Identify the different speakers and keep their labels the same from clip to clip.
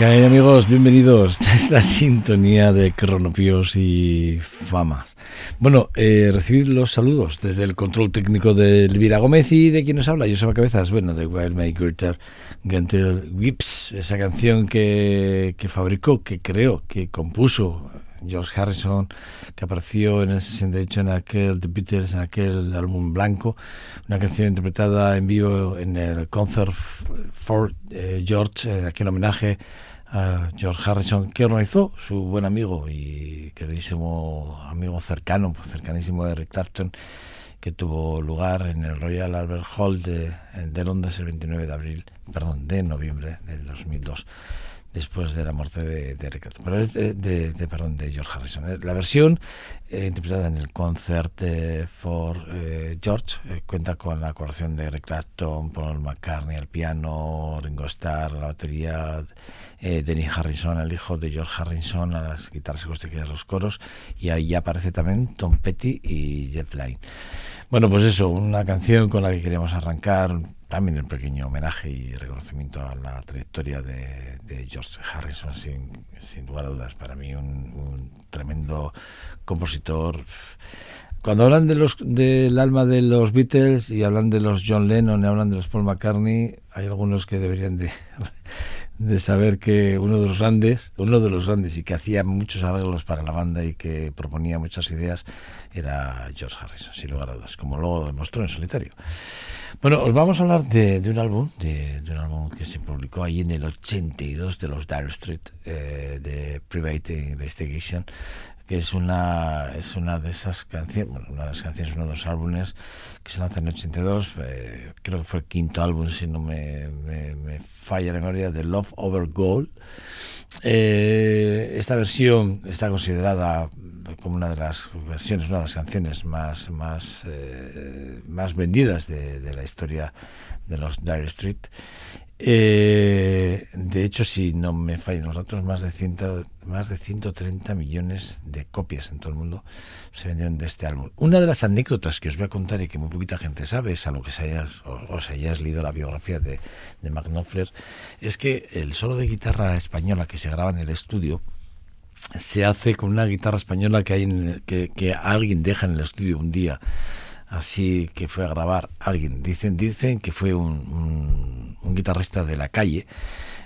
Speaker 1: ¿Qué amigos? Bienvenidos. Esta es la sintonía de Cronopíos y Famas. Bueno, eh, recibid los saludos desde el control técnico de Elvira Gómez y de quien nos habla, Joseba Cabezas, bueno, de Wild My Greater Gentle Whips, esa canción que, que fabricó, que creó, que compuso George Harrison, que apareció en el 68 en aquel The Beatles, en aquel álbum blanco, una canción interpretada en vivo en el Concert for eh, George, en aquel homenaje George Harrison, que organizó su buen amigo y queridísimo amigo cercano, pues cercanísimo de Eric Clapton, que tuvo lugar en el Royal Albert Hall de, de Londres el 29 de abril, perdón, de noviembre del 2002 después de la muerte de, de Clapton, pero de, de, perdón, de George Harrison. Eh, la versión eh, interpretada en el Concert for eh, George cuenta con la colaboración de Eric Clapton, Paul McCartney al piano, Ringo Starr a la batería, Denny Harrison, el hijo de George Harrison, a las guitarras acústicas los coros, y ahí aparece también Tom Petty y Jeff Lynne. Bueno, pues eso, una canción con la que queríamos arrancar también un pequeño homenaje y reconocimiento a la trayectoria de, George Harrison, sin, sin, lugar a dudas, para mí un, un, tremendo compositor. Cuando hablan de los, del alma de los Beatles y hablan de los John Lennon y hablan de los Paul McCartney, hay algunos que deberían de, de saber que uno de los grandes, uno de los grandes y que hacía muchos arreglos para la banda y que proponía muchas ideas era George Harrison, sin lugar a dudas, como luego demostró en solitario. Bueno, os vamos a hablar de, un álbum, de, de, un álbum que se publicó ahí en el 82 de los Dire Street, eh, de Private Investigation, que es una es una de esas canciones, bueno, una de las canciones, uno de los álbumes que se lanza en el 82, eh, creo que fue el quinto álbum, si no me, me, me falla la memoria, de Love Over Gold. Eh, esta versión está considerada como una de las versiones, una de las canciones más más eh, más vendidas de, de, la historia de los Dire Street. Eh, de hecho, si no me fallan los datos, más de, ciento, más de 130 millones de copias en todo el mundo se vendieron de este álbum. Una de las anécdotas que os voy a contar y que muy poquita gente sabe, es a lo que se hayas, o, os hayáis leído la biografía de, de es que el solo de guitarra española que se graba en el estudio se hace con una guitarra española que, hay en, que alguien deja en el estudio un día así que fue a grabar alguien. Dicen, dicen que fue un, un, guitarrista de la calle.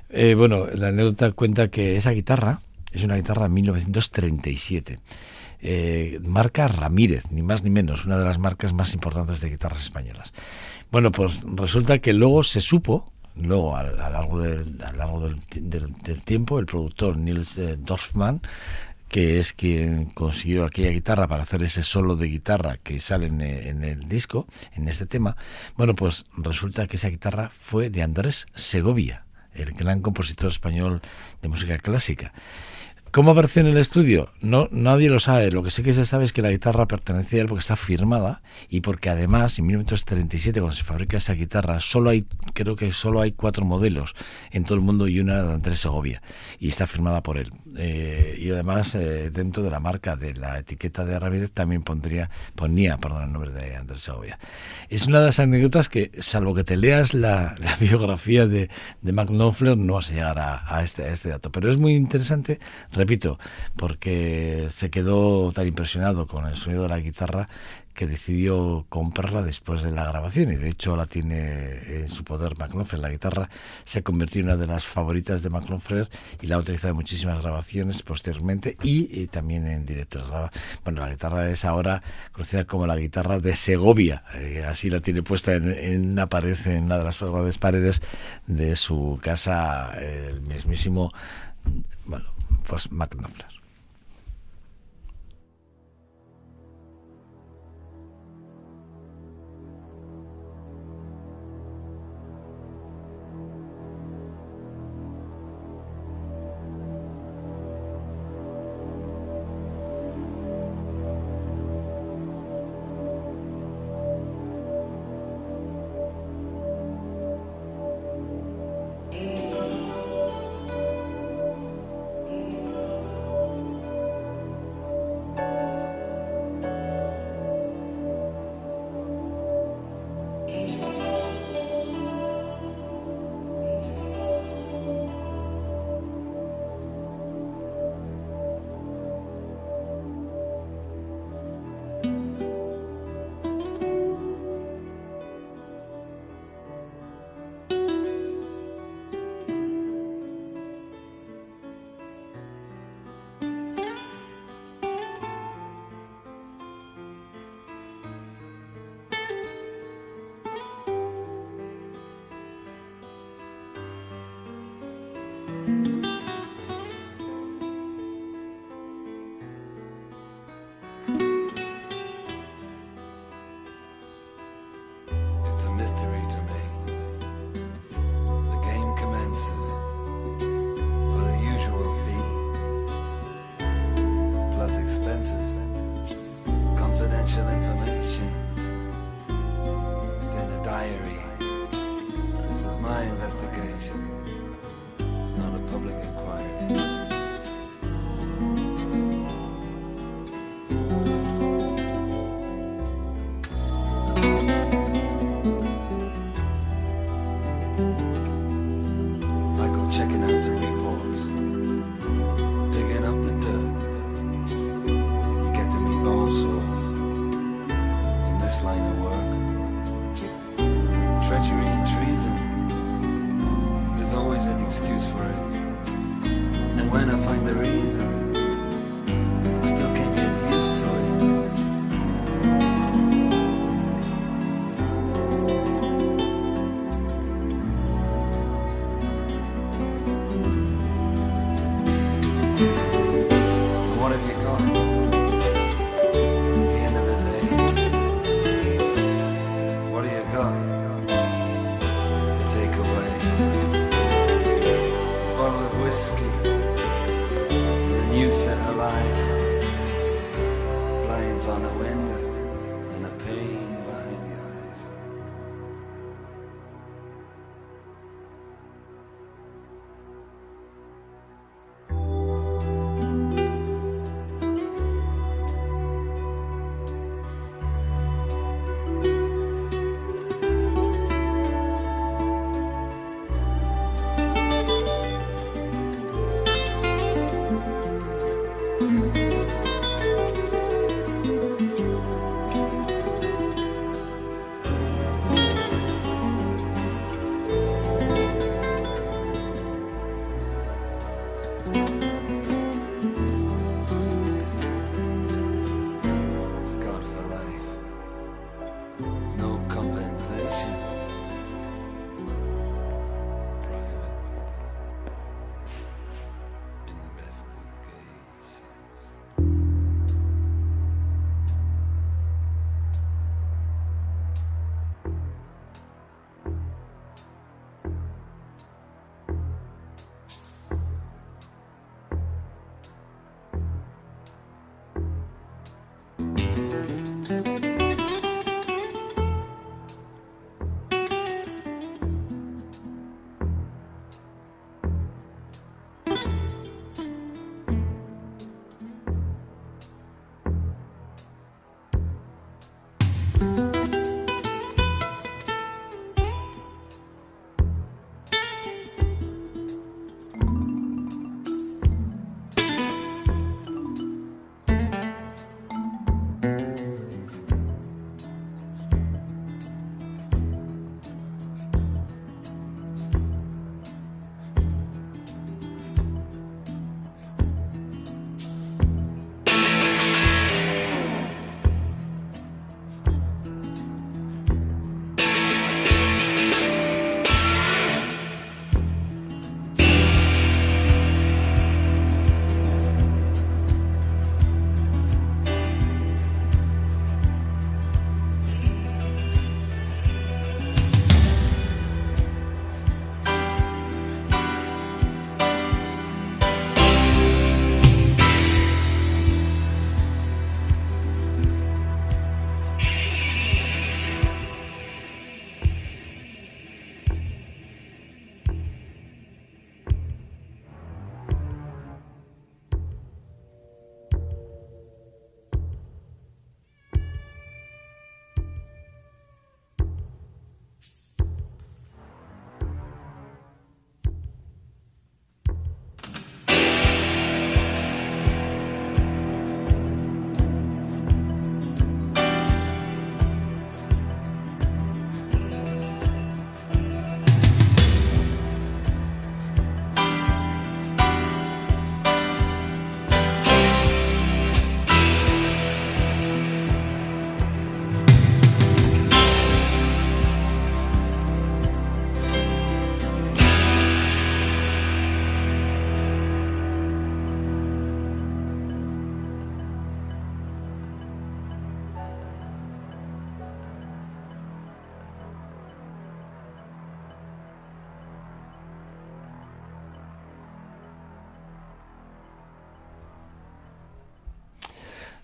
Speaker 1: Eh, bueno, la anécdota cuenta que esa guitarra es una guitarra de 1937. Eh, marca Ramírez, ni más ni menos, una de las marcas más importantes de guitarras españolas. Bueno, pues resulta que luego se supo, luego a, a largo, del, a largo del, del, del, tiempo, el productor Nils eh, Dorfman que es quien consiguió aquella guitarra para hacer ese solo de guitarra que sale en el, en el, disco, en este tema, bueno, pues resulta que esa guitarra fue de Andrés Segovia, el gran compositor español de música clásica. ¿Cómo apareció en el estudio? No, nadie lo sabe. Lo que sí que se sabe es que la guitarra pertenecía a él porque está firmada y porque además en 1937 cuando se fabrica esa guitarra solo hay, creo que solo hay cuatro modelos en todo el mundo y una de Andrés Segovia y está firmada por él. Eh, y además eh, dentro de la marca de la etiqueta de Ramírez también pondría, ponía perdón, el nombre de Andrés Segovia. Es una de las anécdotas que, salvo que te leas la, la biografía de, de Mark Knopfler, no vas a llegar a, a, este, a este dato. Pero es muy interesante repito, porque se quedó tan impresionado con el sonido de la guitarra que decidió comprarla después de la grabación y de hecho la tiene en su poder McNoffer. La guitarra se convirtió en una de las favoritas de McNoffer y la ha utilizado en muchísimas grabaciones posteriormente y, y también en directos. Bueno, la guitarra es ahora conocida como la guitarra de Segovia, eh, así la tiene puesta en, en, una pared, en una de las paredes de su casa, el mismísimo, bueno, pues McNofler.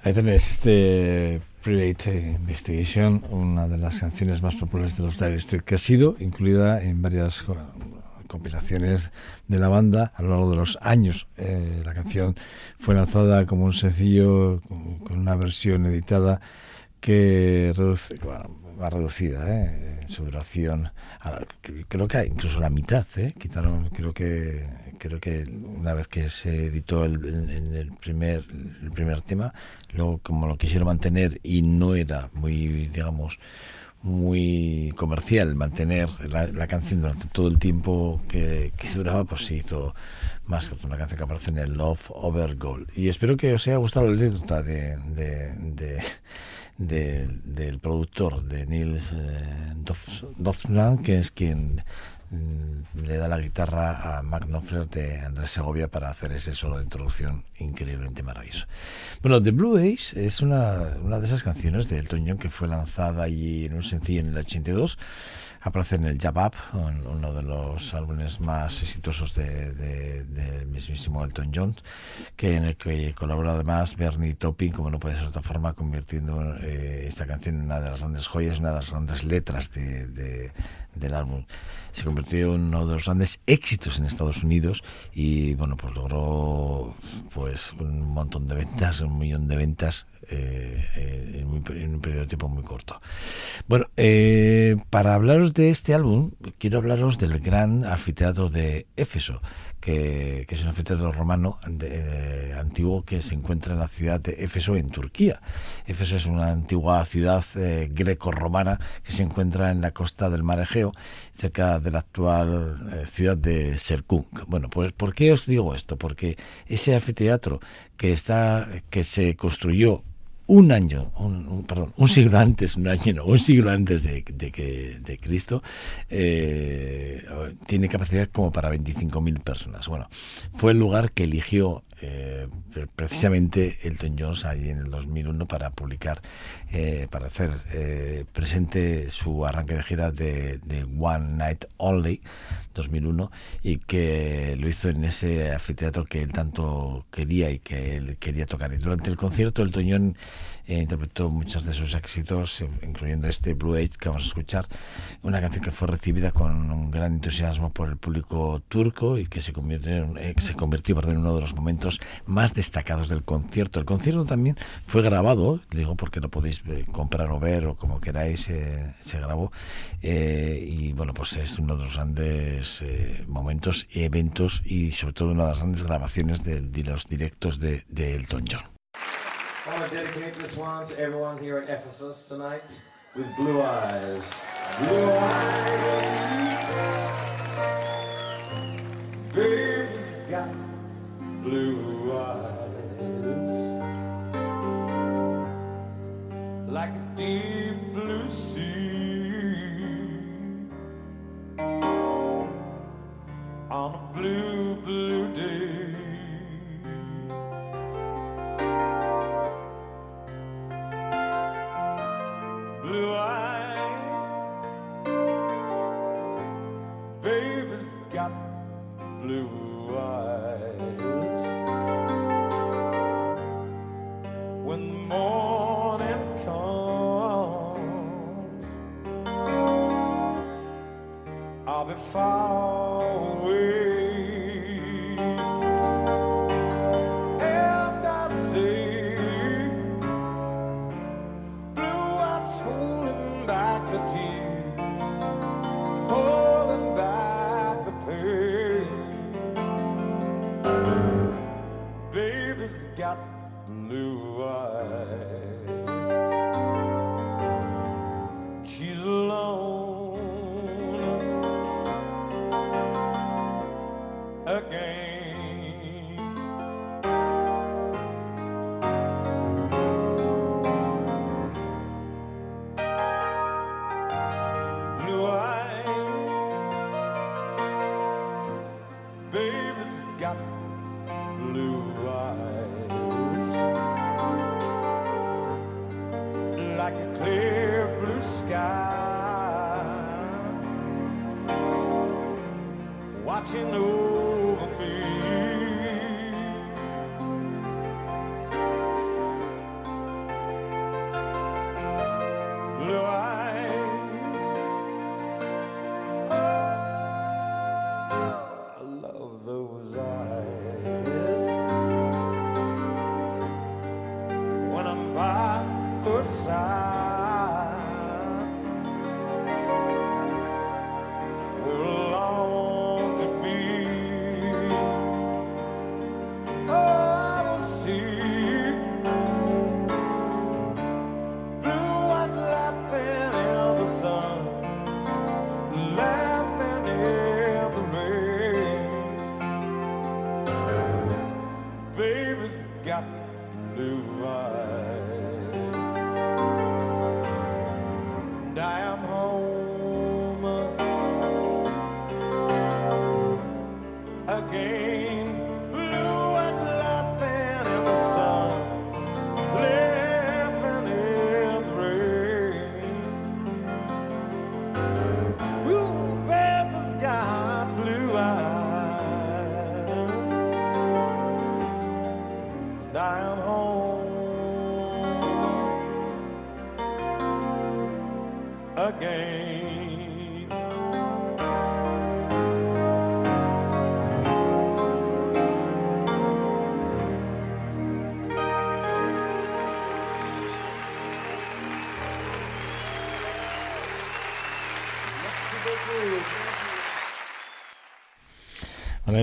Speaker 1: Ahí tenéis este Private Investigation, una de las canciones más populares de los Dire Straits, que ha sido incluida en varias compilaciones de la banda a lo largo de los años. Eh, la canción fue lanzada como un sencillo con una versión editada que reduce, más reducida ¿eh? su duración creo que incluso la mitad ¿eh? quitaron creo que creo que una vez que se editó el, primer el primer tema luego como lo quisieron mantener y no era muy digamos muy comercial mantener la, canción durante todo el tiempo que, duraba, pues se hizo más que una canción que aparece en el Love Over Gold. Y espero que os haya gustado la anécdota de, de, del productor, de Nils eh, que es quien mm, le da la guitarra a Mark Knopfler de Andrés Segovia para hacer ese solo de introducción increíblemente maravilloso. Bueno, The Blue Ace es una, una de esas canciones de Elton John que fue lanzada allí en un sencillo en el 82 aparece en el Jab uno de los álbumes más exitosos del de, mismísimo Elton John, que en el que colabora además Bernie Topping, como no puede ser de otra forma, convirtiendo eh, esta canción en una de las grandes joyas, una de las grandes letras de, del álbum. Se convirtió en uno de los grandes éxitos en Estados Unidos y bueno, pues logró pues un montón de ventas, un millón de ventas eh, en, un periodo de tiempo muy corto. Bueno, eh, para hablaros de este álbum, quiero hablaros del gran anfiteatro de Éfeso, que, es un anfiteatro romano antiguo que se encuentra en la ciudad de Éfeso, en Turquía. Éfeso es una antigua ciudad eh, greco-romana que se encuentra en la costa del mar Egeo, cerca de la actual ciudad de Serkung. Bueno, pues ¿por qué os digo esto? Porque ese anfiteatro que está que se construyó un año, un, perdón, un siglo antes, un año no, un siglo antes de, que, de Cristo, eh, tiene capacidad como para 25.000 personas. Bueno, fue el lugar que eligió eh, precisamente Elton John ahí en el 2001 para publicar, eh, para hacer eh, presente su arranque de gira de, One Night Only 2001 y que lo hizo en ese anfiteatro que él tanto quería y que él quería tocar. Y durante el concierto Elton John interpretó muchos de sus éxitos, incluyendo este Blue Age que vamos a escuchar, una canción que fue recibida con un gran entusiasmo por el público turco y que se convirtió, en, se convirtió en uno de los momentos más destacados del concierto. El concierto también fue grabado, digo porque lo podéis eh, comprar o ver o como queráis, eh, se grabó. Eh, y bueno, pues es uno de los grandes momentos y eventos y sobre todo una de las grandes grabaciones de, los directos de, Elton John. I want to dedicate this one to everyone here at Ephesus tonight with blue eyes. Blue eyes. Baby's got blue eyes. Like a
Speaker 2: deep blue
Speaker 1: sea.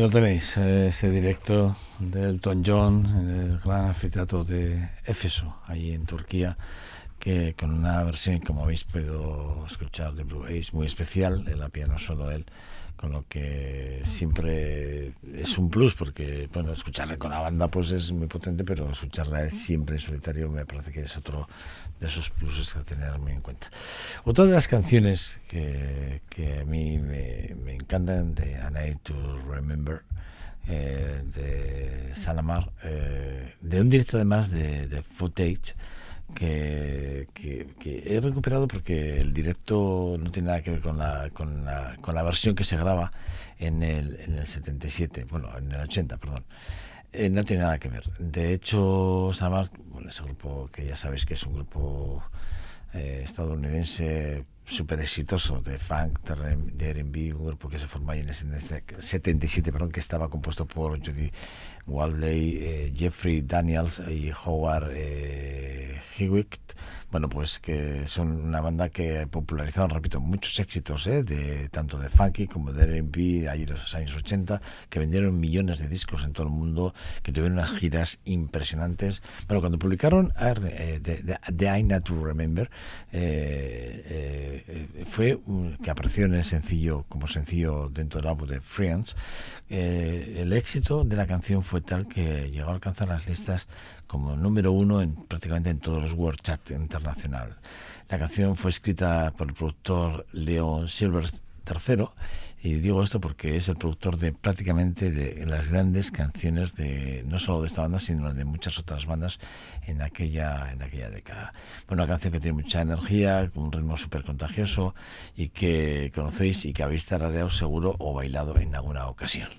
Speaker 1: Lo tenéis, eh, ese directo de Elton John en el gran anfiteatro de Éfeso, ahí en Turquía, que con una versión, como habéis podido escuchar, de Blue muy especial, en la piano solo él, con lo que siempre es un plus, porque bueno, escucharle con la banda pues es muy potente, pero escucharla siempre en solitario me parece que es otro de esos pluses que tener muy en cuenta. Otra de las canciones que, que a mí me, me encantan de A Night to Remember, eh, de Salamar, eh, de un directo además de, de Footage, que, que, he recuperado porque el directo no tiene nada que ver con la, con la, con la versión que se graba en el, en el 77, bueno, en el 80, perdón. Eh, no tiene nada que ver. De hecho, Salamar, bueno, ese grupo que ya sabéis que es un grupo eh, estadounidense súper exitoso de funk, de R&B, un grupo que se formó ahí en el 77, perdón, que estaba compuesto por Judy Waldley, eh, Jeffrey Daniels y Howard eh, Hewitt. Bueno, pues que son una banda que popularizaron, repito, muchos éxitos, ¿eh? de tanto de funky como de R&B en los años 80, que vendieron millones de discos en todo el mundo, que tuvieron unas giras impresionantes. Bueno, cuando publicaron eh, The I Not to Remember, eh, eh, fue un, que apareció en el sencillo como sencillo dentro del álbum de Friends eh, el éxito de la canción fue tal que llegó a alcanzar las listas como número uno en prácticamente en todos los World Chat internacional. La canción fue escrita por el productor Leon Silver III y digo esto porque es el productor de prácticamente de las grandes canciones de no solo de esta banda sino de muchas otras bandas en aquella en aquella década. Bueno una canción que tiene mucha energía con un ritmo súper contagioso y que conocéis y que habéis tarareado seguro o bailado en alguna ocasión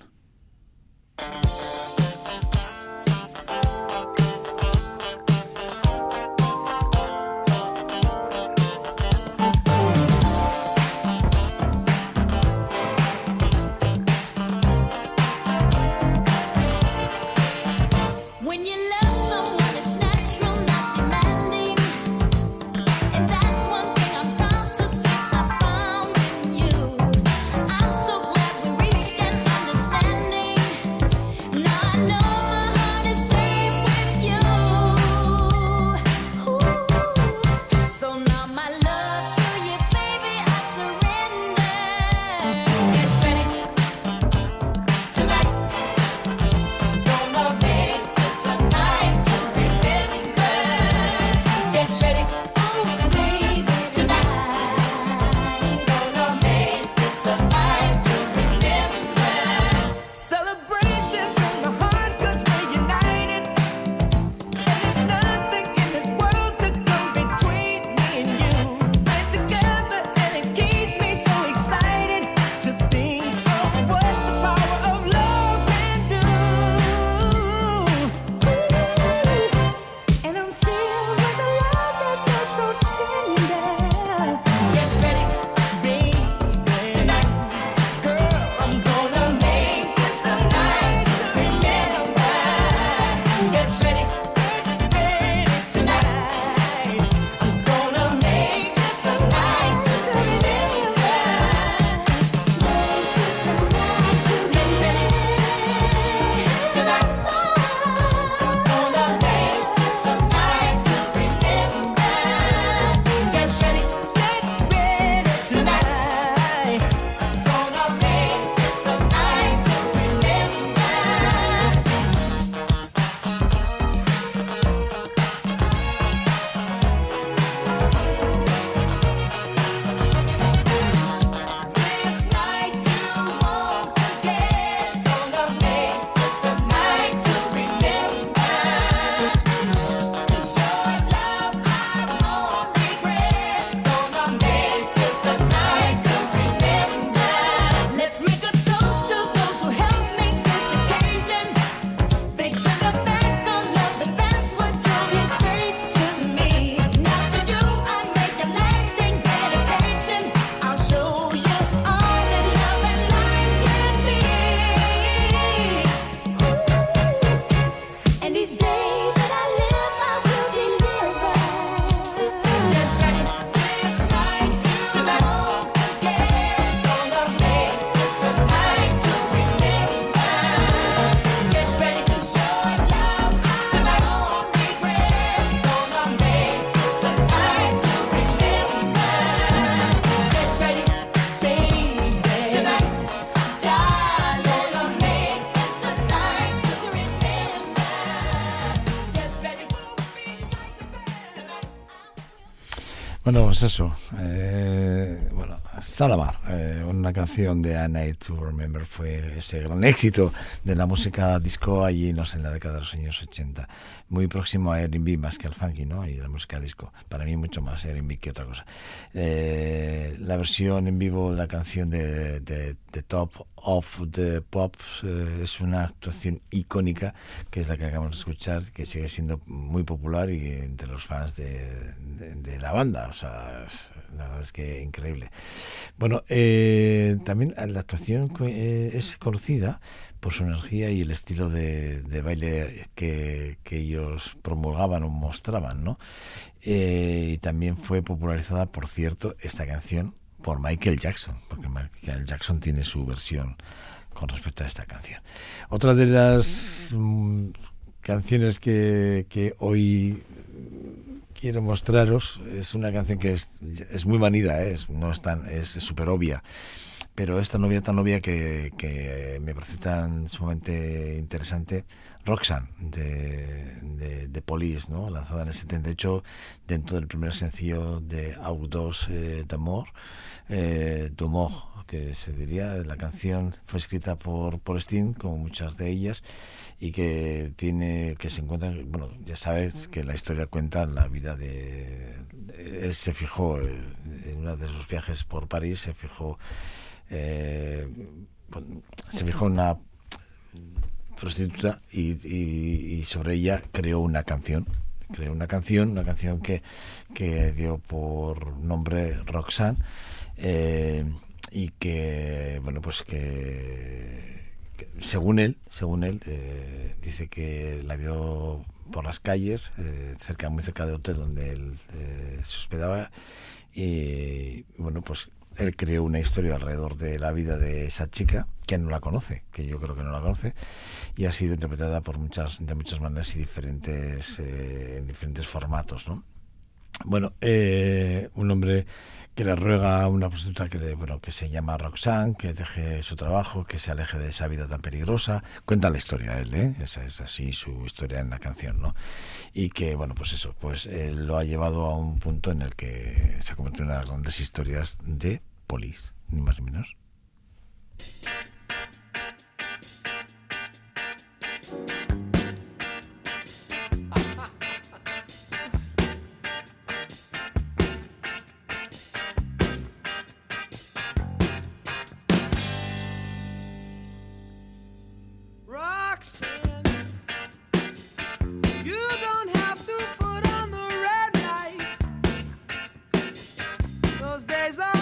Speaker 1: Bueno, pues eso. eh, bueno, Salamar, eh, una canción de A Night to Remember, fue ese gran éxito de la música disco allí, no sé, en la década de los años 80. Muy próximo a R&B más que al funky, ¿no? Y la música disco. Para mí mucho más R&B que otra cosa. Eh, la versión en vivo de la canción de, de, de Top of the Pops eh, es una actuación icónica, que es la que acabamos de escuchar, que sigue siendo muy popular y entre los fans de, la banda. O sea, la verdad es que increíble. Bueno, eh, también la actuación eh, es conocida por su energía y el estilo de, de baile que, que ellos promulgaban o mostraban, ¿no? Eh, y también fue popularizada, por cierto, esta canción por Michael Jackson, porque Michael Jackson tiene su versión con respecto a esta canción. Otra de las mm, canciones que, que hoy quiero mostraros es una canción que es, es muy manida, ¿eh? es, no es tan, es súper obvia. Pero esta novia tan obvia que, que me parece tan sumamente interesante, Roxanne, de, de, de Police, ¿no? lanzada en el 78 dentro del primer sencillo de Audos eh, d'Amour, eh, d'Amour, que se diría. La canción fue escrita por Paul Steen, como muchas de ellas, y que tiene que se encuentra, bueno, ya sabes que la historia cuenta la vida de... Él se fijó eh, en uno de sus viajes por París, se fijó eh, se fijó una prostituta y, y- y sobre ella creó una canción creó una canción una canción que, que dio por nombre Roxanne eh, y que bueno pues que, según él según él eh, dice que la vio por las calles eh, cerca muy cerca del hotel donde él se hospedaba y bueno pues él creó una historia alrededor de la vida de esa chica que no la conoce, que yo creo que no la conoce, y ha sido interpretada por muchas, de muchas maneras y diferentes, eh, en diferentes formatos, ¿no? Bueno, un hombre que le ruega a una prostituta que, le- bueno, que se llama Roxanne, que deje su trabajo, que se aleje de esa vida tan peligrosa. Cuenta la historia él, ¿eh? Esa es así su historia en la canción, ¿no? Y que, bueno, pues eso, pues eh, lo ha llevado a un punto en el que se ha convertido en una de las grandes historias de Police, ni más ni menos.
Speaker 2: Days. are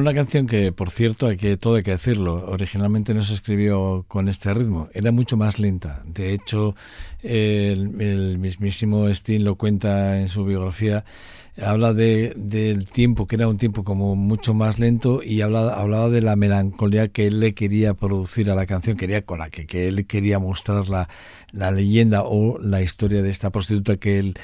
Speaker 1: una canción que, por cierto, hay que todo hay que decirlo, originalmente no se escribió con este ritmo, era mucho más lenta. De hecho, el, el mismísimo Sting lo cuenta en su biografía, habla de, del tiempo, que era un tiempo como mucho más lento y habla, hablaba de la melancolía que él le quería producir a la canción, quería con la que, que él quería mostrar la, leyenda o la historia de esta prostituta que él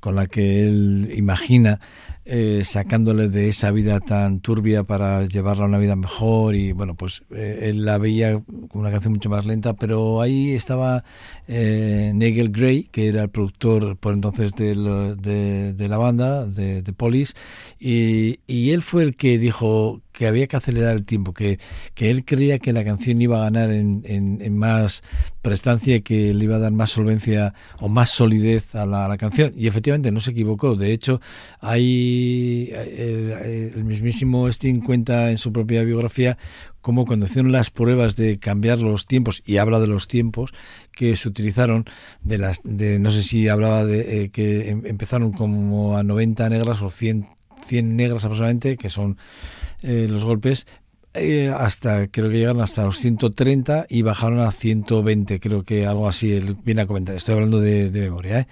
Speaker 1: con la que él imagina eh, sacándole de esa vida tan turbia para llevarla a una vida mejor y bueno pues eh, él la veía como una canción mucho más lenta pero ahí estaba eh, Nigel Gray que era el productor por entonces de, de la banda de, de Police y, y él fue el que dijo que había que acelerar el tiempo, que, que él creía que la canción iba a ganar en, en- en más prestancia que le iba a dar más solvencia o más solidez a la, a la canción. Y efectivamente no se equivocó. De hecho, hay eh, el mismísimo Sting cuenta en su propia biografía cómo cuando hicieron las pruebas de cambiar los tiempos, y habla de los tiempos que se utilizaron, de las de no sé si hablaba de eh, que em- empezaron como a 90 negras o 100, 100 negras aproximadamente, que son eh, los golpes eh, hasta creo que llegaron hasta los 130 y bajaron a 120 creo que algo así él viene a comentar estoy hablando de, memoria ¿eh?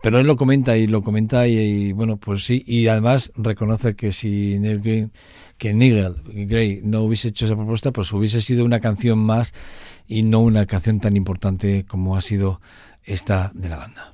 Speaker 1: pero él lo comenta y lo comenta y, y, bueno pues sí y además reconoce que si Neil Green que Nigel Gray no hubiese hecho esa propuesta pues hubiese sido una canción más y no una canción tan importante como ha sido esta de la banda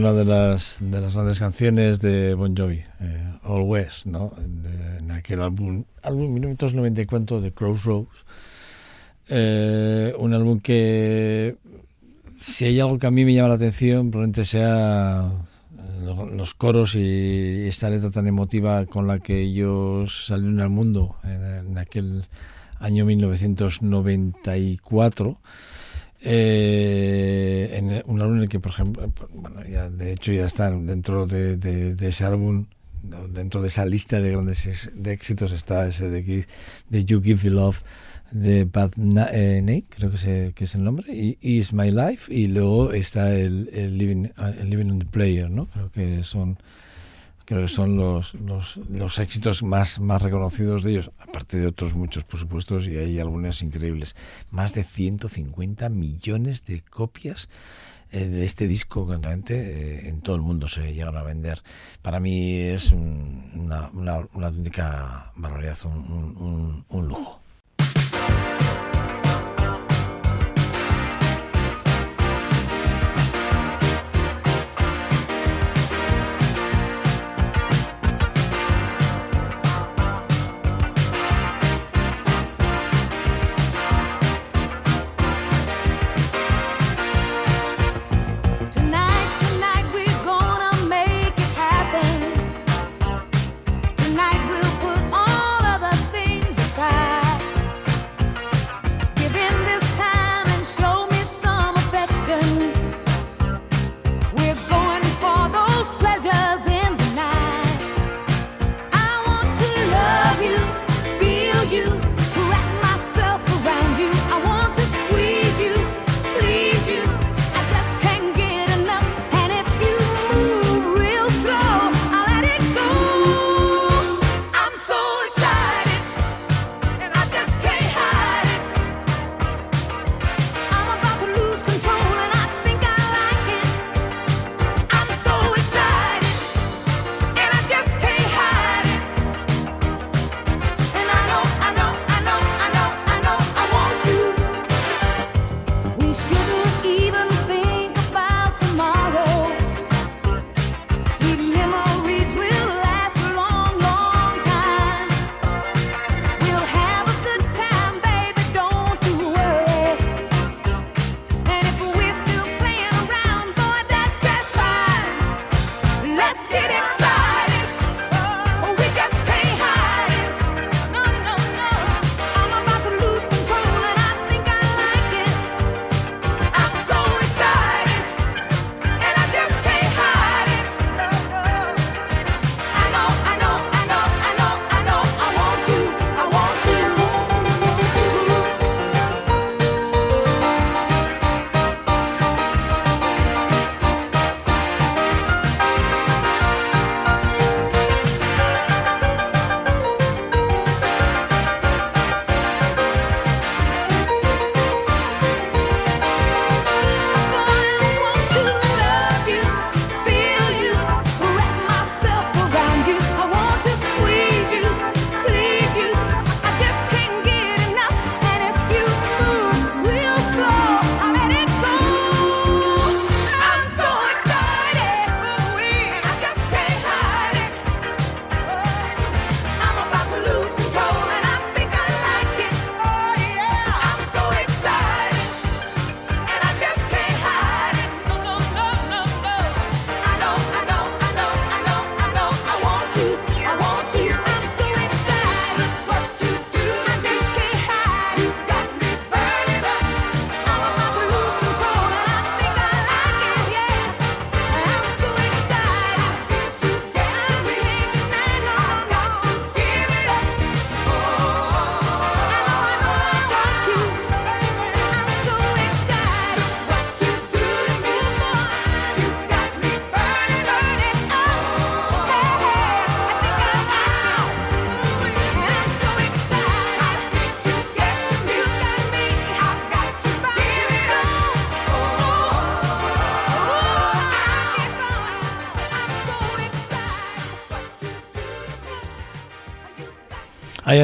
Speaker 1: una de las, de las grandes canciones de Bon Jovi, eh, Always, ¿no? En, en aquel álbum, álbum 1994 de Crossroads. Eh, un álbum que, si hay algo que a mí me llama la atención, probablemente sea eh, lo- los coros y esta letra tan emotiva con la que ellos salieron al mundo en, en aquel año 1994. Eh, en un álbum en el que, por ejemplo, bueno, ya, de hecho ya están dentro de, ese álbum, dentro de esa lista de grandes de éxitos está ese de, de You Give Me Love de Bad eh, Nate, creo que, que es el nombre, y Is My Life, y luego está el, el Living, el Living on the Player, ¿no? Creo que son creo que son los, los, los éxitos más, más reconocidos de ellos, aparte de otros muchos, por supuesto, y hay algunos increíbles. Más de 150 millones de copias eh, de este disco, concretamente, eh, en todo el mundo se llegan a vender. Para mí es un- una, una, una auténtica barbaridad, un- un lujo.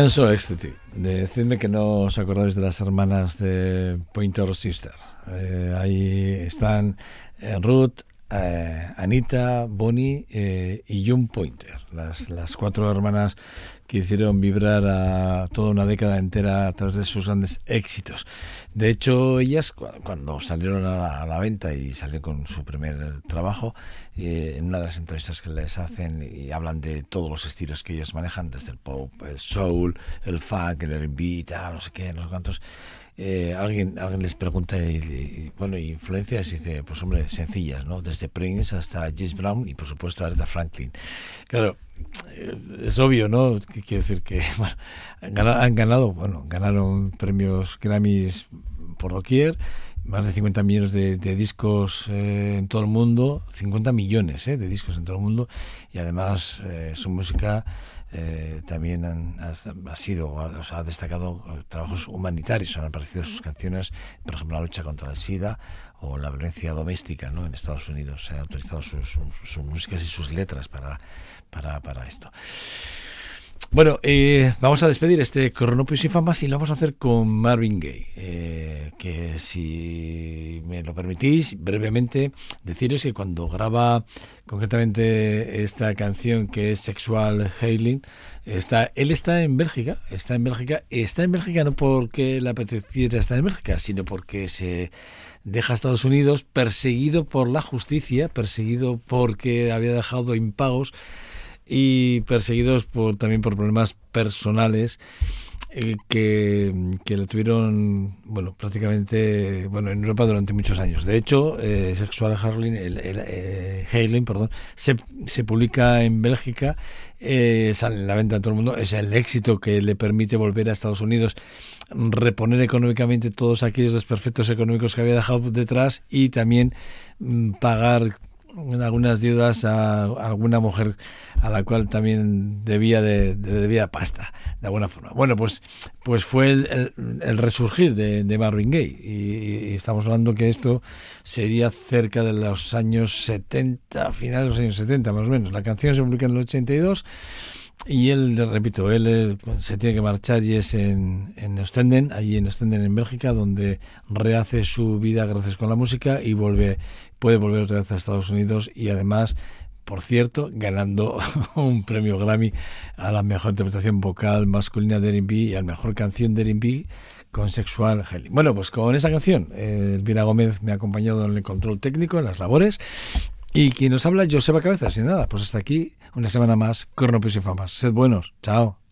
Speaker 1: I am so ecstatic. Decidme que no os acordáis de las hermanas de Pointer Sister. Eh, ahí están Ruth, eh, Anita, Bonnie eh, y June Pointer, las, cuatro hermanas que hicieron vibrar a toda una década entera a través de sus grandes éxitos. De hecho, ellas cu- cuando salieron a la, venta y salieron con su primer trabajo, eh, en una de las entrevistas que les hacen y hablan de todos los estilos que ellos manejan, desde el pop, el soul, el funk, el R&B, no sé qué, no sé cuántos. Eh, alguien, alguien les pregunta, y, y, bueno, ¿y influencias, y dice, pues hombre, sencillas, ¿no? Desde Prince hasta James Brown y por supuesto Aretha Franklin. Claro, eh, es obvio, ¿no? Que quiere decir que bueno, han ganado, han ganado, bueno, ganaron premios Grammys por doquier, más de 50 millones de, de discos eh, en todo el mundo, 50 millones eh, de discos en todo el mundo, y además eh, su música eh, también han- ha, sido, o ha destacado eh, trabajos humanitarios, han aparecido sus canciones, por ejemplo, la lucha contra el SIDA o la violencia doméstica ¿no? en Estados Unidos. Se han utilizado sus, sus, sus músicas y sus letras para, para, para esto. Bueno, eh, vamos a despedir este Cronopios y Famas y lo vamos a hacer con Marvin Gaye, eh, que si me lo permitís, brevemente deciros que cuando graba concretamente esta canción que es Sexual Hailing, está, él está en Bélgica, está en Bélgica, está en Bélgica no porque le apeteciera estar en Bélgica, sino porque se deja a Estados Unidos perseguido por la justicia, perseguido porque había dejado impagos y perseguidos por también por problemas personales eh, que, que lo tuvieron bueno prácticamente bueno en Europa durante muchos años. De hecho eh, Sexual Hailing el, el, eh, Hailing, perdón se, se publica en Bélgica eh, sale en la venta en todo el mundo es el éxito que le permite volver a Estados Unidos reponer económicamente todos aquellos desperfectos económicos que había dejado detrás y también mm, pagar algunas deudas a, alguna mujer a la cual también debía de, de- debía pasta de alguna forma. Bueno pues pues fue el, el- resurgir de, de Marvin Gaye. Y, y estamos hablando que esto sería cerca de los años 70 finales de los años 70 más o menos. La canción se publica en el 82 y él, repito, él eh, se tiene que marchar y es en, en Ostenden, allí en Ostenden, en Bélgica, donde rehace su vida gracias con la música y vuelve, puede volver otra vez a Estados Unidos y además, por cierto, ganando un premio Grammy a la mejor interpretación vocal masculina de R&B y a la mejor canción de R&B con Sexual Healing. Bueno, pues con esta canción, eh, Elvira Gómez me ha acompañado en el control técnico, en las labores, y quien nos habla, Joseba Cabezas. Y nada, pues hasta aquí una semana más, Cronopios y Famas. Sed buenos. Chao.